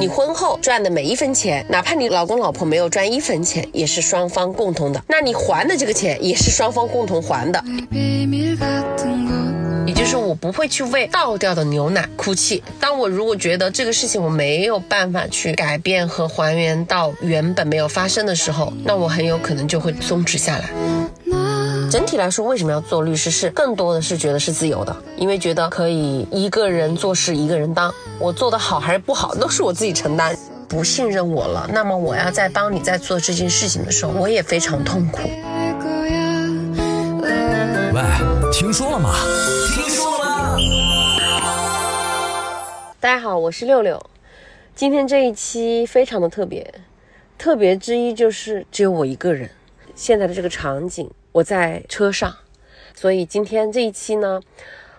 你婚后赚的每一分钱，哪怕你老公老婆没有赚一分钱，也是双方共同的。那你还的这个钱也是双方共同还的。也就是我不会去为倒掉的牛奶哭泣。当我如果觉得这个事情我没有办法去改变和还原到原本没有发生的时候，那我很有可能就会松弛下来。整体来说，为什么要做律师？是更多的是觉得是自由的，因为觉得可以一个人做事一个人当，我做的好还是不好都是我自己承担。不信任我了，那么我要在帮你在做这件事情的时候，我也非常痛苦。喂，听说了吗？听说了吗？大家好，我是六六，今天这一期非常的特别，特别之一就是只有我一个人。现在的这个场景。我在车上，所以今天这一期呢，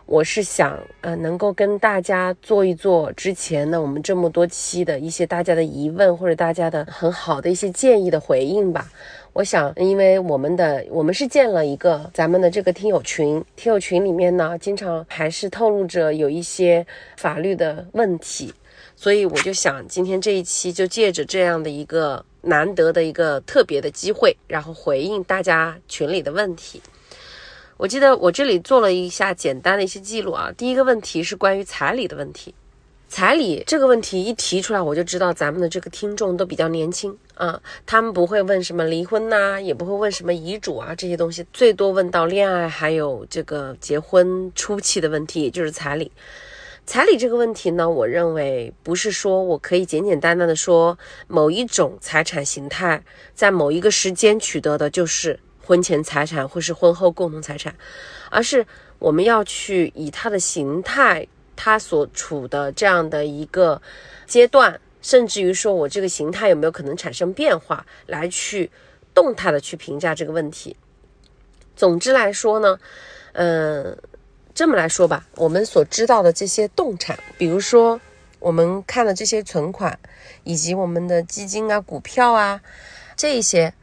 我是想呃能够跟大家做一做之前呢我们这么多期的一些大家的疑问或者大家的很好的一些建议的回应吧。我想，因为我们的我们是建了一个咱们的这个听友群，听友群里面呢，经常还是透露着有一些法律的问题，所以我就想今天这一期就借着这样的一个。难得的一个特别的机会，然后回应大家群里的问题。我记得我这里做了一下简单的一些记录啊。第一个问题是关于彩礼的问题，彩礼这个问题一提出来，我就知道咱们的这个听众都比较年轻啊，他们不会问什么离婚呐，也不会问什么遗嘱啊这些东西，最多问到恋爱还有这个结婚初期的问题，也就是彩礼。彩礼这个问题呢，我认为不是说我可以简简单单的说某一种财产形态在某一个时间取得的就是婚前财产或是婚后共同财产，而是我们要去以它的形态，它所处的这样的一个阶段，甚至于说我这个形态有没有可能产生变化，来去动态的去评价这个问题。总之来说呢，嗯。这么来说吧，我们所知道的这些动产，比如说我们看的这些存款，以及我们的基金啊、股票啊，这些，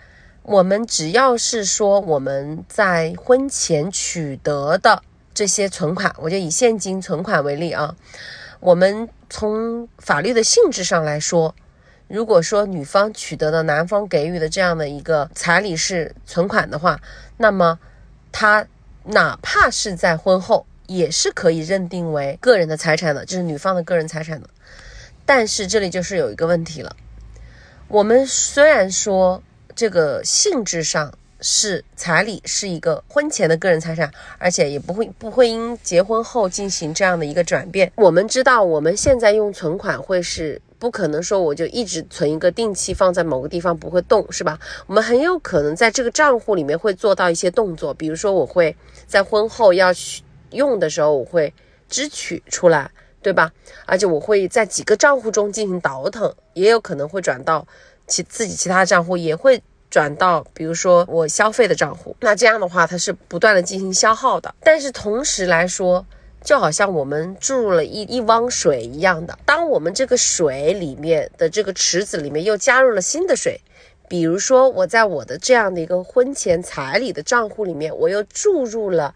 我们只要是说我们在婚前取得的这些存款，我就以现金存款为例啊，我们从法律的性质上来说，如果说女方取得的男方给予的这样的一个彩礼是存款的话，那么他。哪怕是在婚后，也是可以认定为个人的财产的，就是女方的个人财产的。但是这里就是有一个问题了，我们虽然说这个性质上是彩礼是一个婚前的个人财产，而且也不会不会因结婚后进行这样的一个转变。我们知道我们现在用存款会是。不可能说我就一直存一个定期放在某个地方不会动，是吧？我们很有可能在这个账户里面会做到一些动作，比如说我会在婚后要去用的时候，我会支取出来，对吧？而且我会在几个账户中进行倒腾，也有可能会转到其自己其他账户，也会转到比如说我消费的账户。那这样的话，它是不断的进行消耗的。但是同时来说，就好像我们注入了一一汪水一样的，当我们这个水里面的这个池子里面又加入了新的水，比如说我在我的这样的一个婚前彩礼的账户里面，我又注入了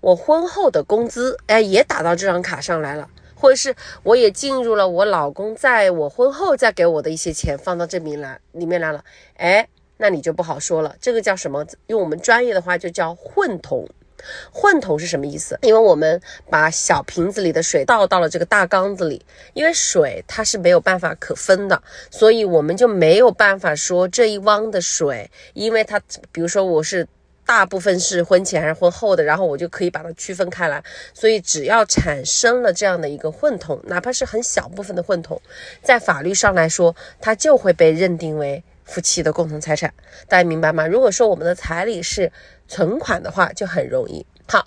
我婚后的工资，哎，也打到这张卡上来了，或者是我也进入了我老公在我婚后再给我的一些钱放到这里来里面来了，哎，那你就不好说了，这个叫什么？用我们专业的话就叫混同。混同是什么意思？因为我们把小瓶子里的水倒到了这个大缸子里，因为水它是没有办法可分的，所以我们就没有办法说这一汪的水，因为它，比如说我是大部分是婚前还是婚后的，然后我就可以把它区分开来。所以只要产生了这样的一个混同，哪怕是很小部分的混同，在法律上来说，它就会被认定为夫妻的共同财产。大家明白吗？如果说我们的彩礼是。存款的话就很容易。好，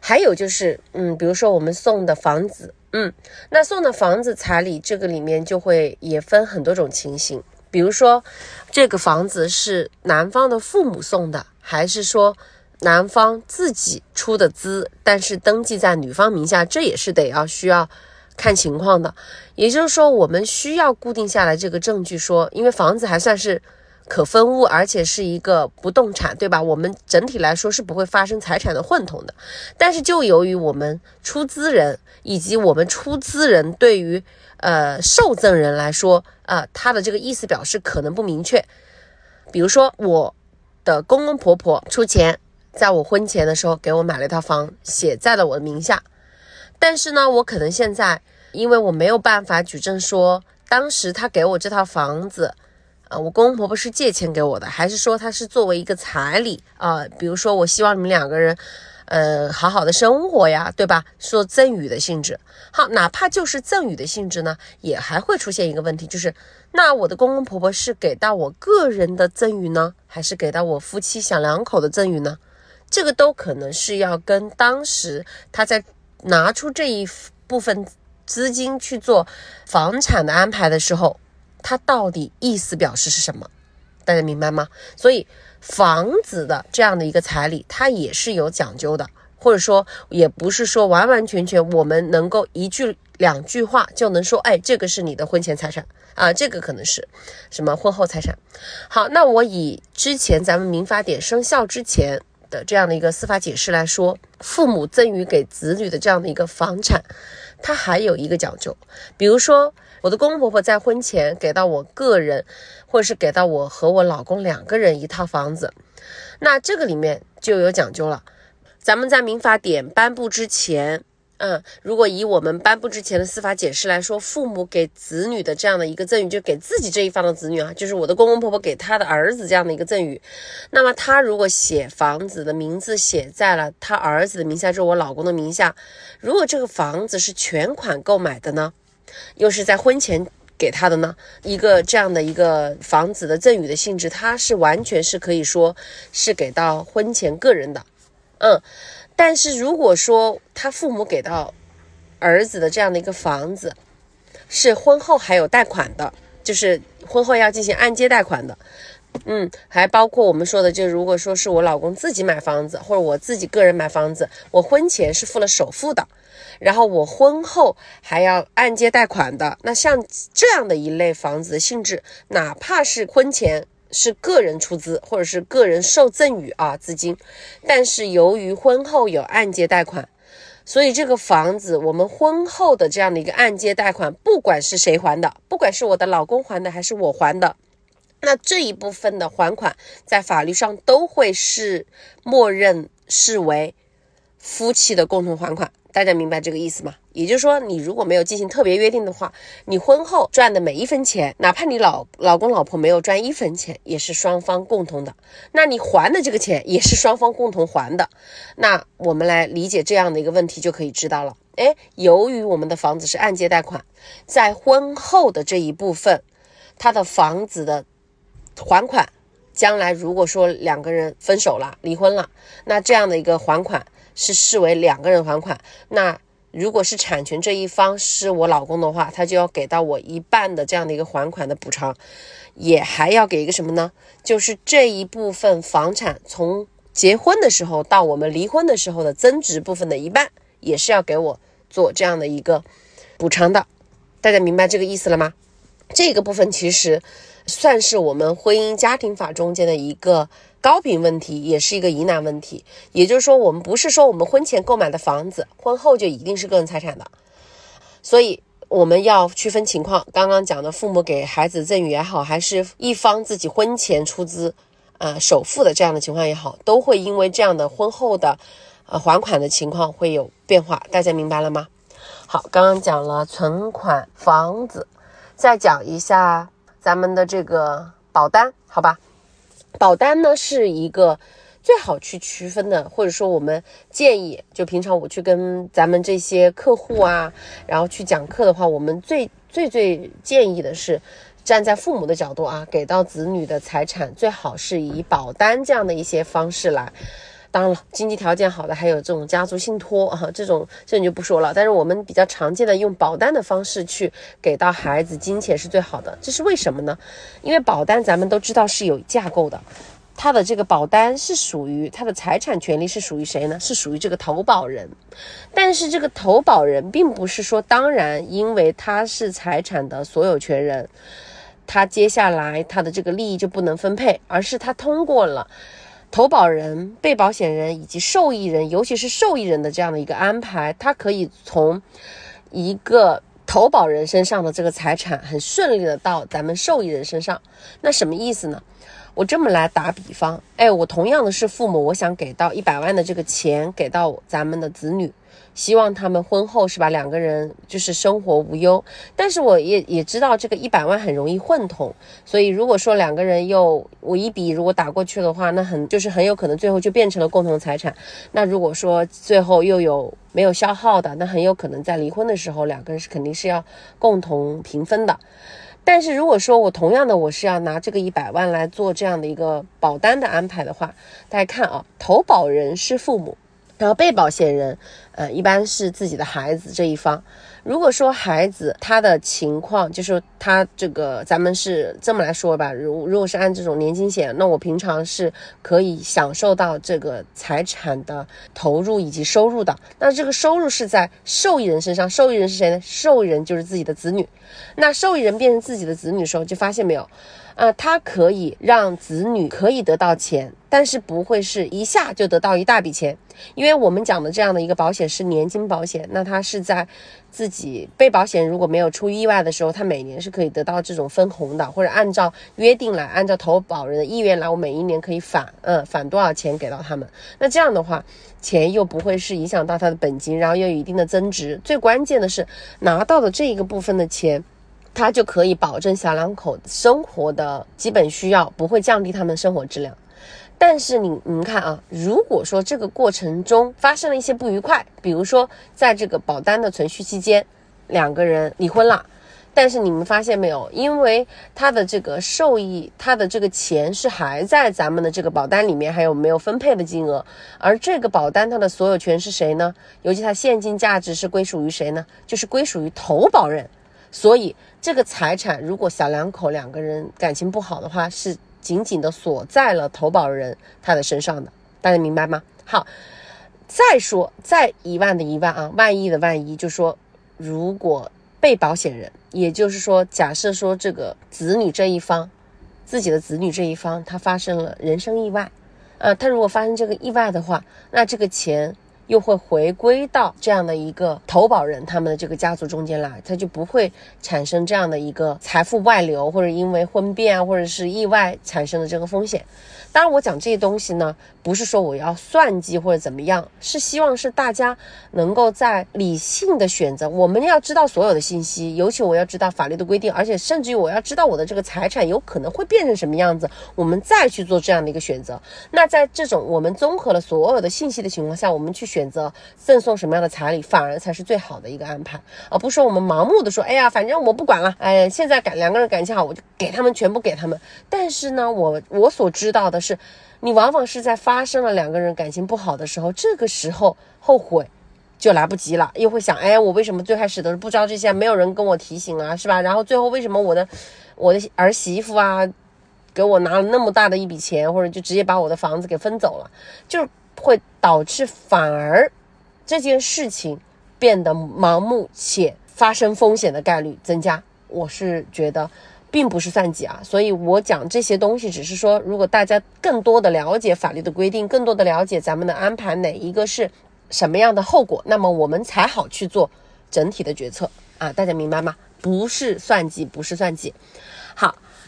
还有就是，嗯，比如说我们送的房子，嗯，那送的房子彩礼这个里面就会也分很多种情形。比如说，这个房子是男方的父母送的，还是说男方自己出的资，但是登记在女方名下，这也是得要需要看情况的。也就是说，我们需要固定下来这个证据，说因为房子还算是。可分物，而且是一个不动产，对吧？我们整体来说是不会发生财产的混同的。但是就由于我们出资人以及我们出资人对于呃受赠人来说，啊，他的这个意思表示可能不明确。比如说我的公公婆婆出钱，在我婚前的时候给我买了一套房，写在了我的名下。但是呢，我可能现在因为我没有办法举证说。当时他给我这套房子，啊，我公公婆婆是借钱给我的，还是说他是作为一个彩礼啊？比如说我希望你们两个人，呃，好好的生活呀，对吧？说赠与的性质，好，哪怕就是赠与的性质呢，也还会出现一个问题，就是那我的公公婆婆是给到我个人的赠与呢，还是给到我夫妻小两口的赠与呢？这个都可能是要跟当时他在拿出这一部分。资金去做房产的安排的时候，它到底意思表示是什么？大家明白吗？所以房子的这样的一个彩礼，它也是有讲究的，或者说也不是说完完全全我们能够一句两句话就能说，哎，这个是你的婚前财产啊，这个可能是什么婚后财产。好，那我以之前咱们民法典生效之前。的这样的一个司法解释来说，父母赠与给子女的这样的一个房产，它还有一个讲究。比如说，我的公公婆婆在婚前给到我个人，或者是给到我和我老公两个人一套房子，那这个里面就有讲究了。咱们在民法典颁布之前。嗯，如果以我们颁布之前的司法解释来说，父母给子女的这样的一个赠与，就给自己这一方的子女啊，就是我的公公婆婆给他的儿子这样的一个赠与，那么他如果写房子的名字写在了他儿子的名下，就是我老公的名下，如果这个房子是全款购买的呢，又是在婚前给他的呢，一个这样的一个房子的赠与的性质，它是完全是可以说是给到婚前个人的，嗯。但是如果说他父母给到儿子的这样的一个房子，是婚后还有贷款的，就是婚后要进行按揭贷款的，嗯，还包括我们说的，就如果说是我老公自己买房子，或者我自己个人买房子，我婚前是付了首付的，然后我婚后还要按揭贷款的，那像这样的一类房子的性质，哪怕是婚前。是个人出资或者是个人受赠与啊资金，但是由于婚后有按揭贷款，所以这个房子我们婚后的这样的一个按揭贷款，不管是谁还的，不管是我的老公还的还是我还的，那这一部分的还款在法律上都会是默认视为夫妻的共同还款。大家明白这个意思吗？也就是说，你如果没有进行特别约定的话，你婚后赚的每一分钱，哪怕你老老公老婆没有赚一分钱，也是双方共同的。那你还的这个钱也是双方共同还的。那我们来理解这样的一个问题，就可以知道了。哎，由于我们的房子是按揭贷款，在婚后的这一部分，他的房子的还款，将来如果说两个人分手了、离婚了，那这样的一个还款。是视为两个人还款，那如果是产权这一方是我老公的话，他就要给到我一半的这样的一个还款的补偿，也还要给一个什么呢？就是这一部分房产从结婚的时候到我们离婚的时候的增值部分的一半，也是要给我做这样的一个补偿的。大家明白这个意思了吗？这个部分其实算是我们婚姻家庭法中间的一个。高频问题也是一个疑难问题，也就是说，我们不是说我们婚前购买的房子，婚后就一定是个人财产的，所以我们要区分情况。刚刚讲的父母给孩子赠与也好，还是一方自己婚前出资，呃，首付的这样的情况也好，都会因为这样的婚后的，呃，还款的情况会有变化。大家明白了吗？好，刚刚讲了存款、房子，再讲一下咱们的这个保单，好吧？保单呢是一个最好去区分的，或者说我们建议，就平常我去跟咱们这些客户啊，然后去讲课的话，我们最最最建议的是，站在父母的角度啊，给到子女的财产最好是以保单这样的一些方式来。当然了，经济条件好的还有这种家族信托啊，这种这你就不说了。但是我们比较常见的用保单的方式去给到孩子金钱是最好的。这是为什么呢？因为保单咱们都知道是有架构的，它的这个保单是属于它的财产权利是属于谁呢？是属于这个投保人。但是这个投保人并不是说当然，因为他是财产的所有权人。他接下来他的这个利益就不能分配，而是他通过了投保人、被保险人以及受益人，尤其是受益人的这样的一个安排，他可以从一个投保人身上的这个财产很顺利的到咱们受益人身上。那什么意思呢？我这么来打比方，哎，我同样的是父母，我想给到一百万的这个钱给到咱们的子女。希望他们婚后是吧，两个人就是生活无忧。但是我也也知道这个一百万很容易混同，所以如果说两个人又我一笔如果打过去的话，那很就是很有可能最后就变成了共同财产。那如果说最后又有没有消耗的，那很有可能在离婚的时候两个人是肯定是要共同平分的。但是如果说我同样的我是要拿这个一百万来做这样的一个保单的安排的话，大家看啊，投保人是父母。然后被保险人，呃，一般是自己的孩子这一方。如果说孩子他的情况，就是他这个，咱们是这么来说吧，如如果是按这种年金险，那我平常是可以享受到这个财产的投入以及收入的。那这个收入是在受益人身上，受益人是谁呢？受益人就是自己的子女。那受益人变成自己的子女的时候，就发现没有？啊，他可以让子女可以得到钱，但是不会是一下就得到一大笔钱，因为我们讲的这样的一个保险是年金保险，那它是在自己被保险如果没有出意外的时候，他每年是可以得到这种分红的，或者按照约定来，按照投保人的意愿来，我每一年可以返，嗯，返多少钱给到他们，那这样的话，钱又不会是影响到他的本金，然后又有一定的增值，最关键的是拿到的这一个部分的钱。它就可以保证小两口生活的基本需要，不会降低他们生活质量。但是你你们看啊，如果说这个过程中发生了一些不愉快，比如说在这个保单的存续期间，两个人离婚了，但是你们发现没有，因为他的这个受益，他的这个钱是还在咱们的这个保单里面，还有没有分配的金额，而这个保单它的所有权是谁呢？尤其它现金价值是归属于谁呢？就是归属于投保人。所以这个财产，如果小两口两个人感情不好的话，是紧紧的锁在了投保人他的身上的，大家明白吗？好，再说再一万的一万啊，万一的万一，就说如果被保险人，也就是说，假设说这个子女这一方，自己的子女这一方，他发生了人身意外，呃，他如果发生这个意外的话，那这个钱。又会回归到这样的一个投保人他们的这个家族中间来，他就不会产生这样的一个财富外流，或者因为婚变啊，或者是意外产生的这个风险。当然，我讲这些东西呢，不是说我要算计或者怎么样，是希望是大家能够在理性的选择。我们要知道所有的信息，尤其我要知道法律的规定，而且甚至于我要知道我的这个财产有可能会变成什么样子，我们再去做这样的一个选择。那在这种我们综合了所有的信息的情况下，我们去选择赠送什么样的彩礼，反而才是最好的一个安排，而不是说我们盲目的说，哎呀，反正我不管了，哎，现在感两个人感情好，我就给他们全部给他们。但是呢，我我所知道的。是，你往往是在发生了两个人感情不好的时候，这个时候后悔就来不及了，又会想，哎，我为什么最开始的不知道这些，没有人跟我提醒啊，是吧？然后最后为什么我的我的儿媳妇啊，给我拿了那么大的一笔钱，或者就直接把我的房子给分走了，就会导致反而这件事情变得盲目且发生风险的概率增加。我是觉得。并不是算计啊，所以我讲这些东西，只是说，如果大家更多的了解法律的规定，更多的了解咱们的安排哪一个是什么样的后果，那么我们才好去做整体的决策啊，大家明白吗？不是算计，不是算计。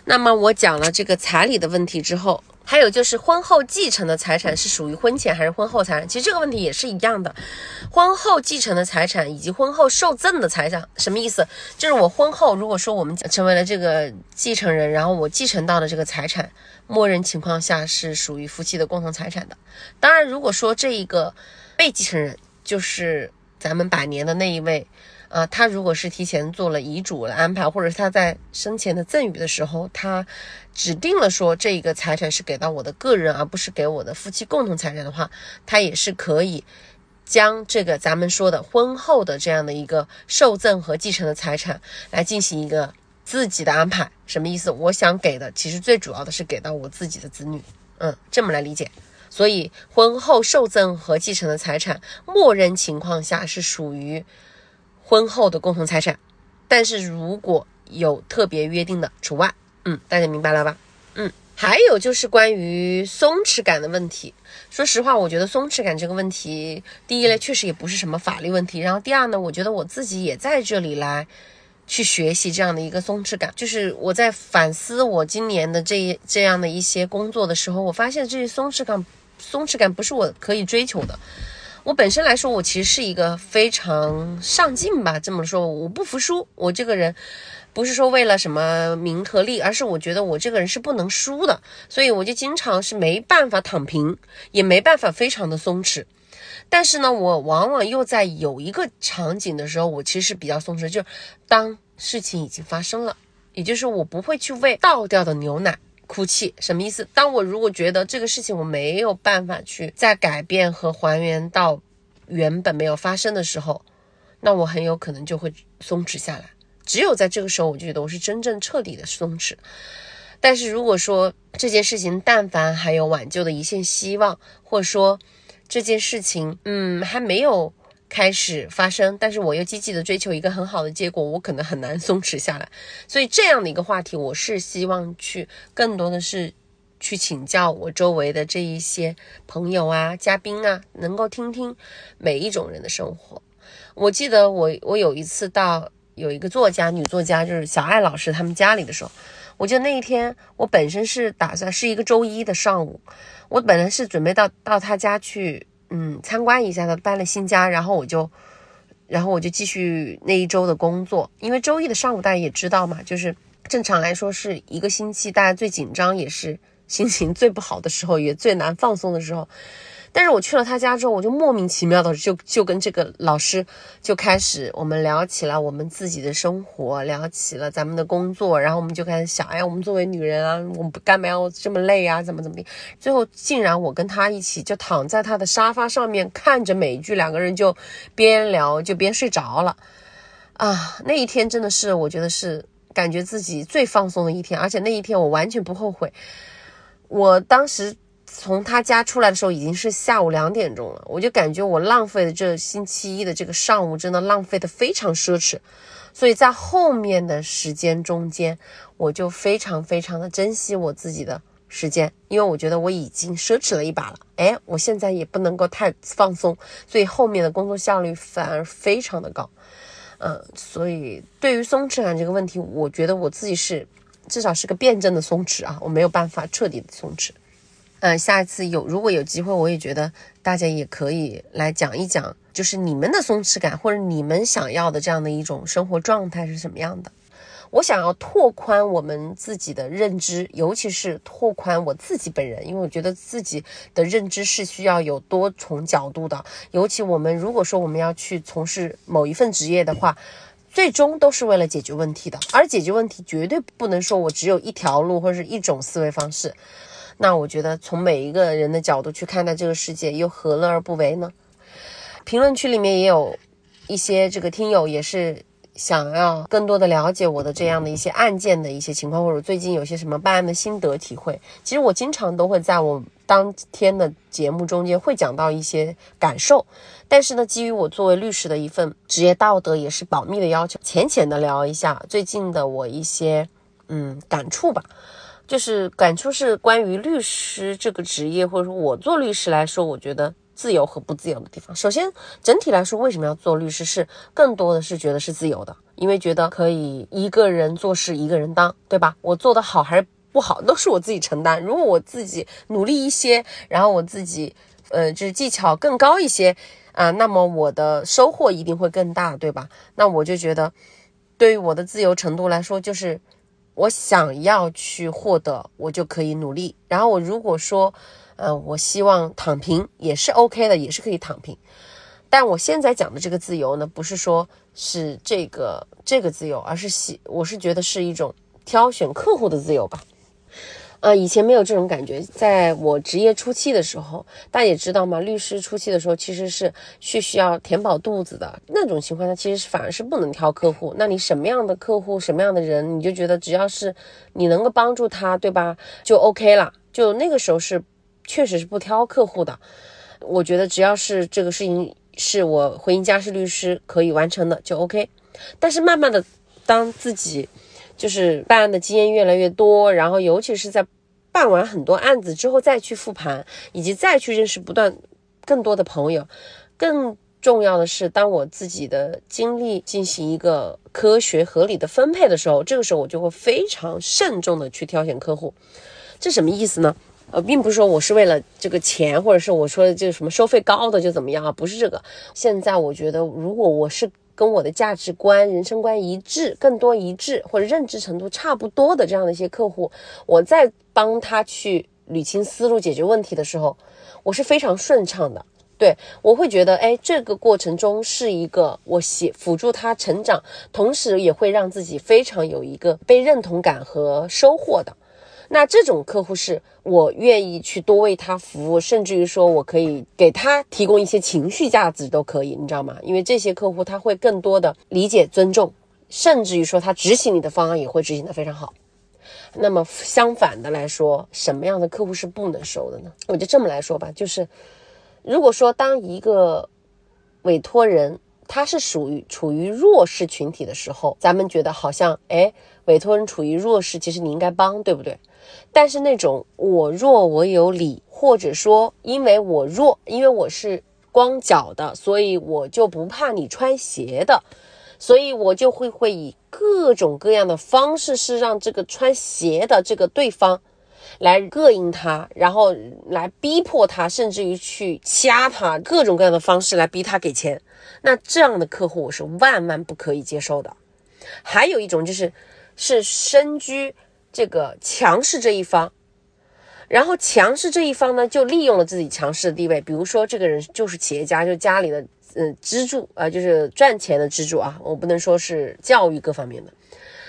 那么我讲了这个彩礼的问题之后。还有就是婚后继承的财产是属于婚前还是婚后财产？其实这个问题也是一样的。婚后继承的财产以及婚后受赠的财产什么意思？就是我婚后如果说我们成为了这个继承人，然后我继承到了这个财产，默认情况下是属于夫妻的共同财产的。当然，如果说这一个被继承人就是咱们百年的那一位。啊，他如果是提前做了遗嘱的安排，或者是他在生前的赠与的时候，他指定了说这个财产是给到我的个人，而不是给我的夫妻共同财产的话，他也是可以将这个咱们说的婚后的这样的一个受赠和继承的财产来进行一个自己的安排。什么意思？我想给的其实最主要的是给到我自己的子女，嗯，这么来理解。所以婚后受赠和继承的财产，默认情况下是属于。婚后的共同财产，但是如果有特别约定的除外嗯，大家明白了吧？嗯，还有就是关于松弛感的问题。说实话，我觉得松弛感这个问题，第一呢，确实也不是什么法律问题。然后第二呢，我觉得我自己也在这里来去学习这样的一个松弛感。就是我在反思我今年的这这样的一些工作的时候，我发现这些松弛感，松弛感不是我可以追求的。我本身来说，我其实是一个非常上进吧，这么说，我不服输。我这个人不是说为了什么名和利，而是我觉得我这个人是不能输的，所以我就经常是没办法躺平，也没办法非常的松弛。但是呢，我往往又在有一个场景的时候，我其实是比较松弛，就是当事情已经发生了，也就是我不会去为倒掉的牛奶。哭泣什么意思？当我如果觉得这个事情我没有办法去再改变和还原到原本没有发生的时候，那我很有可能就会松弛下来。只有在这个时候，我就觉得我是真正彻底的松弛。但是如果说这件事情但凡还有挽救的一线希望，或者说这件事情嗯还没有。开始发生，但是我又积极的追求一个很好的结果，我可能很难松弛下来。所以这样的一个话题，我是希望去更多的是去请教我周围的这一些朋友啊、嘉宾啊，能够听听每一种人的生活。我记得我我有一次到有一个作家，女作家就是小爱老师他们家里的时候，我记得那一天我本身是打算是一个周一的上午，我本来是准备到到他家去。嗯，参观一下他搬了新家，然后我就，然后我就继续那一周的工作。因为周一的上午大家也知道嘛，就是正常来说是一个星期大家最紧张，也是心情最不好的时候，也最难放松的时候。但是我去了他家之后，我就莫名其妙的就就跟这个老师就开始我们聊起了我们自己的生活，聊起了咱们的工作，然后我们就开始想，哎，我们作为女人啊，我们干嘛要这么累啊？怎么怎么地？最后竟然我跟他一起就躺在他的沙发上面看着美剧，两个人就边聊就边睡着了啊！那一天真的是我觉得是感觉自己最放松的一天，而且那一天我完全不后悔。我当时。从他家出来的时候已经是下午两点钟了，我就感觉我浪费的这星期一的这个上午真的浪费的非常奢侈，所以在后面的时间中间，我就非常非常的珍惜我自己的时间，因为我觉得我已经奢侈了一把了。哎，我现在也不能够太放松，所以后面的工作效率反而非常的高。嗯，所以对于松弛感这个问题，我觉得我自己是至少是个辩证的松弛啊，我没有办法彻底的松弛。嗯，下一次有如果有机会，我也觉得大家也可以来讲一讲，就是你们的松弛感或者你们想要的这样的一种生活状态是什么样的。我想要拓宽我们自己的认知，尤其是拓宽我自己本人，因为我觉得自己的认知是需要有多重角度的。尤其我们如果说我们要去从事某一份职业的话，最终都是为了解决问题的，而解决问题绝对不能说我只有一条路或者是一种思维方式。那我觉得从每一个人的角度去看待这个世界，又何乐而不为呢？评论区里面也有一些这个听友也是想要更多的了解我的这样的一些案件的一些情况，或者最近有些什么办案的心得体会。其实我经常都会在我当天的节目中间会讲到一些感受，但是呢，基于我作为律师的一份职业道德也是保密的要求，浅浅的聊一下最近的我一些嗯感触吧。就是感触是关于律师这个职业，或者说我做律师来说，我觉得自由和不自由的地方。首先，整体来说，为什么要做律师？是更多的是觉得是自由的，因为觉得可以一个人做事一个人当，对吧？我做的好还是不好，都是我自己承担。如果我自己努力一些，然后我自己，呃，就是技巧更高一些啊，那么我的收获一定会更大，对吧？那我就觉得，对于我的自由程度来说，就是。我想要去获得，我就可以努力。然后我如果说，呃，我希望躺平也是 OK 的，也是可以躺平。但我现在讲的这个自由呢，不是说是这个这个自由，而是喜，我是觉得是一种挑选客户的自由吧。啊，以前没有这种感觉。在我职业初期的时候，大家也知道嘛，律师初期的时候其实是需需要填饱肚子的那种情况，下，其实是反而是不能挑客户。那你什么样的客户，什么样的人，你就觉得只要是你能够帮助他，对吧，就 OK 了。就那个时候是确实是不挑客户的。我觉得只要是这个事情是我婚姻家事律师可以完成的，就 OK。但是慢慢的，当自己就是办案的经验越来越多，然后尤其是在办完很多案子之后再去复盘，以及再去认识不断更多的朋友，更重要的是，当我自己的精力进行一个科学合理的分配的时候，这个时候我就会非常慎重的去挑选客户。这什么意思呢？呃，并不是说我是为了这个钱，或者是我说的这个什么收费高的就怎么样啊？不是这个。现在我觉得，如果我是跟我的价值观、人生观一致，更多一致或者认知程度差不多的这样的一些客户，我在帮他去捋清思路、解决问题的时候，我是非常顺畅的。对我会觉得，哎，这个过程中是一个我协辅助他成长，同时也会让自己非常有一个被认同感和收获的。那这种客户是我愿意去多为他服务，甚至于说我可以给他提供一些情绪价值都可以，你知道吗？因为这些客户他会更多的理解、尊重，甚至于说他执行你的方案也会执行的非常好。那么相反的来说，什么样的客户是不能收的呢？我就这么来说吧，就是如果说当一个委托人他是属于处于弱势群体的时候，咱们觉得好像哎，委托人处于弱势，其实你应该帮，对不对？但是那种我弱我有理，或者说因为我弱，因为我是光脚的，所以我就不怕你穿鞋的，所以我就会会以各种各样的方式是让这个穿鞋的这个对方来膈应他，然后来逼迫他，甚至于去掐他，各种各样的方式来逼他给钱。那这样的客户我是万万不可以接受的。还有一种就是是身居。这个强势这一方，然后强势这一方呢，就利用了自己强势的地位，比如说这个人就是企业家，就家里的嗯支柱啊，就是赚钱的支柱啊，我不能说是教育各方面的。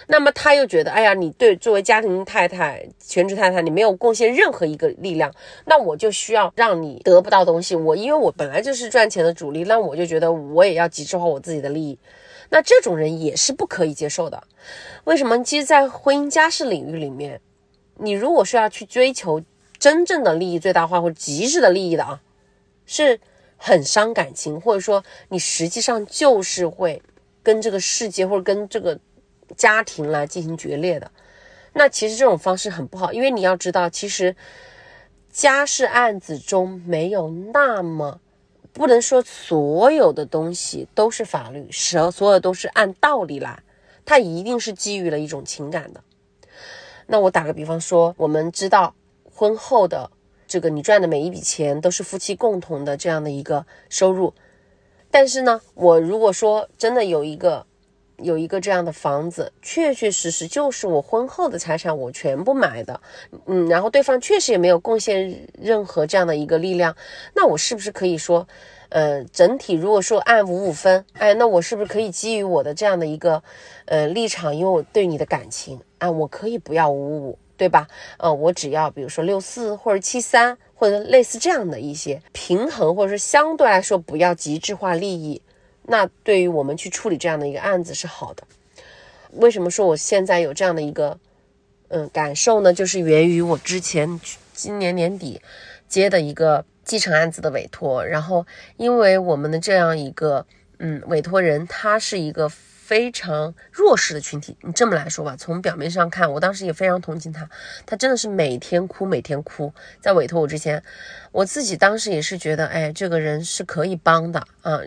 那么他又觉得，哎呀，你对作为家庭太太、全职太太，你没有贡献任何一个力量，那我就需要让你得不到东西。我因为我本来就是赚钱的主力，那我就觉得我也要极致化我自己的利益。那这种人也是不可以接受的，为什么？其实，在婚姻家事领域里面，你如果是要去追求真正的利益最大化或者极致的利益的啊，是很伤感情，或者说你实际上就是会跟这个世界或者跟这个家庭来进行决裂的。那其实这种方式很不好，因为你要知道，其实家事案子中没有那么。不能说所有的东西都是法律，所所有都是按道理来，它一定是基于了一种情感的。那我打个比方说，我们知道婚后的这个你赚的每一笔钱都是夫妻共同的这样的一个收入，但是呢，我如果说真的有一个。有一个这样的房子，确确实实就是我婚后的财产，我全部买的，嗯，然后对方确实也没有贡献任何这样的一个力量，那我是不是可以说，呃，整体如果说按五五分，哎，那我是不是可以基于我的这样的一个，呃，立场，因为我对你的感情，啊，我可以不要五五，对吧？呃，我只要比如说六四或者七三或者类似这样的一些平衡，或者说相对来说不要极致化利益。那对于我们去处理这样的一个案子是好的。为什么说我现在有这样的一个嗯感受呢？就是源于我之前今年年底接的一个继承案子的委托，然后因为我们的这样一个嗯委托人，他是一个非常弱势的群体。你这么来说吧，从表面上看，我当时也非常同情他，他真的是每天哭，每天哭。在委托我之前，我自己当时也是觉得，哎，这个人是可以帮的啊。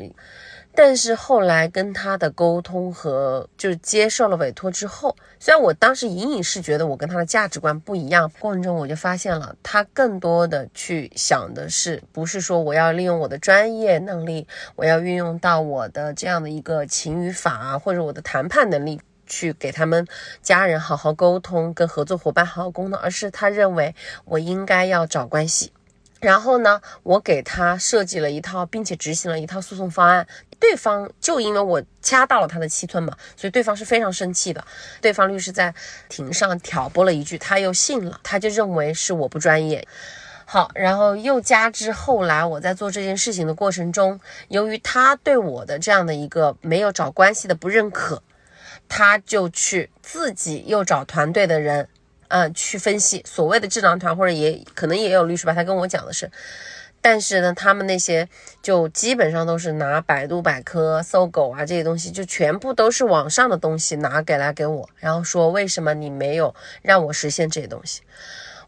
但是后来跟他的沟通和就是接受了委托之后，虽然我当时隐隐是觉得我跟他的价值观不一样，过程中我就发现了他更多的去想的是，不是说我要利用我的专业能力，我要运用到我的这样的一个情与法啊，或者我的谈判能力去给他们家人好好沟通，跟合作伙伴好好沟通，而是他认为我应该要找关系。然后呢，我给他设计了一套，并且执行了一套诉讼方案。对方就因为我掐到了他的七寸嘛，所以对方是非常生气的。对方律师在庭上挑拨了一句，他又信了，他就认为是我不专业。好，然后又加之后来我在做这件事情的过程中，由于他对我的这样的一个没有找关系的不认可，他就去自己又找团队的人。嗯，去分析所谓的智囊团，或者也可能也有律师吧。他跟我讲的是，但是呢，他们那些就基本上都是拿百度百科、搜狗啊这些东西，就全部都是网上的东西拿给来给我，然后说为什么你没有让我实现这些东西。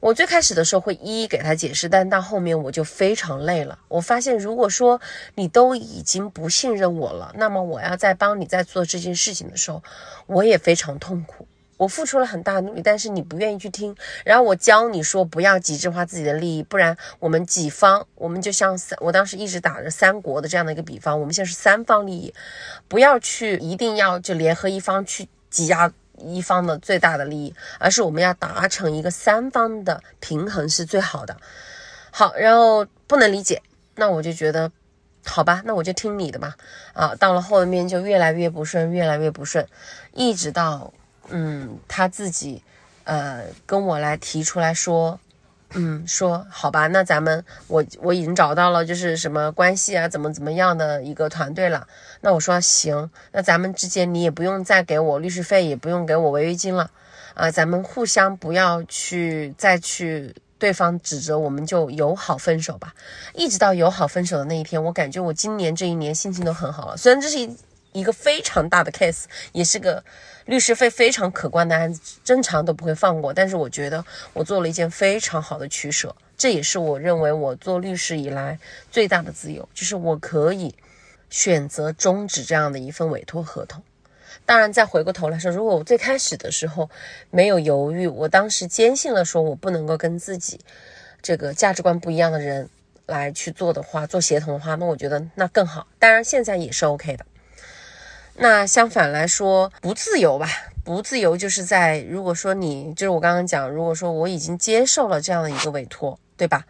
我最开始的时候会一一给他解释，但到后面我就非常累了。我发现，如果说你都已经不信任我了，那么我要在帮你在做这件事情的时候，我也非常痛苦。我付出了很大努力，但是你不愿意去听。然后我教你说不要极致化自己的利益，不然我们己方，我们就像三，我当时一直打着三国的这样的一个比方，我们现在是三方利益，不要去一定要就联合一方去挤压。一方的最大的利益，而是我们要达成一个三方的平衡是最好的。好，然后不能理解，那我就觉得，好吧，那我就听你的吧。啊，到了后面就越来越不顺，越来越不顺，一直到嗯他自己呃跟我来提出来说。嗯，说好吧，那咱们我我已经找到了，就是什么关系啊，怎么怎么样的一个团队了。那我说行，那咱们之间你也不用再给我律师费，也不用给我违约金了啊，咱们互相不要去再去对方指责，我们就友好分手吧。一直到友好分手的那一天，我感觉我今年这一年心情都很好了。虽然这是一。一个非常大的 case，也是个律师费非常可观的案子，正常都不会放过。但是我觉得我做了一件非常好的取舍，这也是我认为我做律师以来最大的自由，就是我可以选择终止这样的一份委托合同。当然，再回过头来说，如果我最开始的时候没有犹豫，我当时坚信了说我不能够跟自己这个价值观不一样的人来去做的话，做协同的话，那我觉得那更好。当然，现在也是 OK 的。那相反来说，不自由吧？不自由就是在如果说你就是我刚刚讲，如果说我已经接受了这样的一个委托，对吧？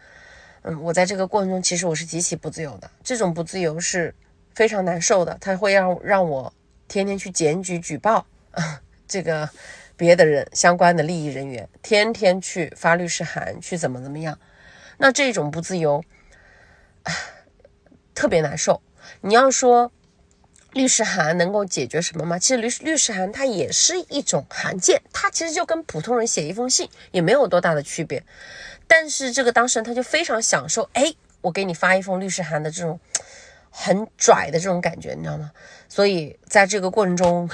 嗯，我在这个过程中其实我是极其不自由的，这种不自由是非常难受的，它会让让我天天去检举举报啊 这个别的人相关的利益人员，天天去发律师函去怎么怎么样，那这种不自由特别难受。你要说。律师函能够解决什么吗？其实律律师函它也是一种函件，它其实就跟普通人写一封信也没有多大的区别。但是这个当事人他就非常享受，哎，我给你发一封律师函的这种很拽的这种感觉，你知道吗？所以在这个过程中，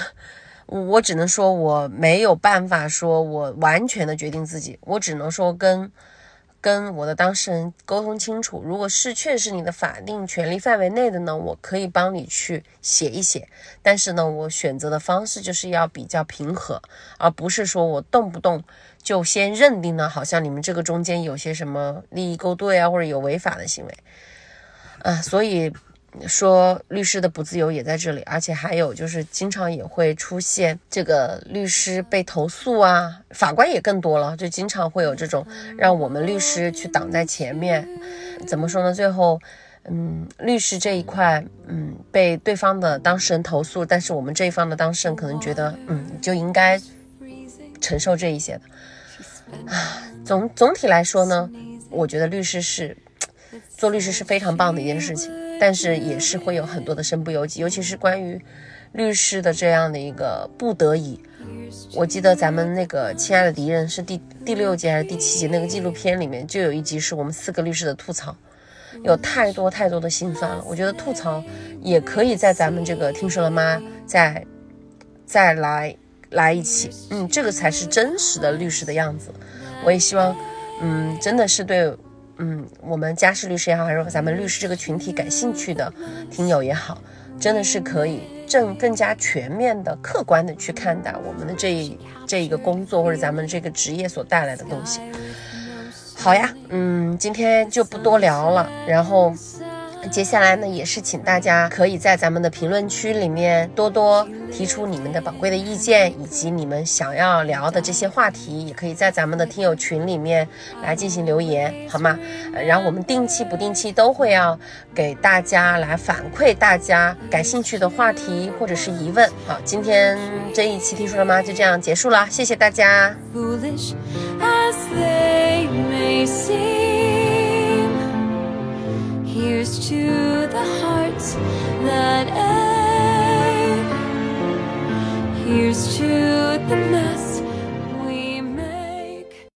我只能说我没有办法说我完全的决定自己，我只能说跟。跟我的当事人沟通清楚，如果是确实你的法定权利范围内的呢，我可以帮你去写一写。但是呢，我选择的方式就是要比较平和，而不是说我动不动就先认定呢，好像你们这个中间有些什么利益勾兑啊，或者有违法的行为啊，所以。说律师的不自由也在这里，而且还有就是经常也会出现这个律师被投诉啊，法官也更多了，就经常会有这种让我们律师去挡在前面。怎么说呢？最后，嗯，律师这一块，嗯，被对方的当事人投诉，但是我们这一方的当事人可能觉得，嗯，就应该承受这一些的。啊，总总体来说呢，我觉得律师是做律师是非常棒的一件事情。但是也是会有很多的身不由己，尤其是关于律师的这样的一个不得已。我记得咱们那个亲爱的敌人是第第六集还是第七集那个纪录片里面就有一集是我们四个律师的吐槽，有太多太多的心酸了。我觉得吐槽也可以在咱们这个听说了吗？再再来来一起，嗯，这个才是真实的律师的样子。我也希望，嗯，真的是对。嗯，我们家事律师也好，还是咱们律师这个群体感兴趣的听友也好，真的是可以正更加全面的、客观的去看待我们的这这一个工作或者咱们这个职业所带来的东西。好呀，嗯，今天就不多聊了，然后。接下来呢，也是请大家可以在咱们的评论区里面多多提出你们的宝贵的意见，以及你们想要聊的这些话题，也可以在咱们的听友群里面来进行留言，好吗？然后我们定期不定期都会要给大家来反馈大家感兴趣的话题或者是疑问。好，今天这一期听说了吗？就这样结束了，谢谢大家。Foolish, as they may see. ears to the hearts that ache. Here's to the mess.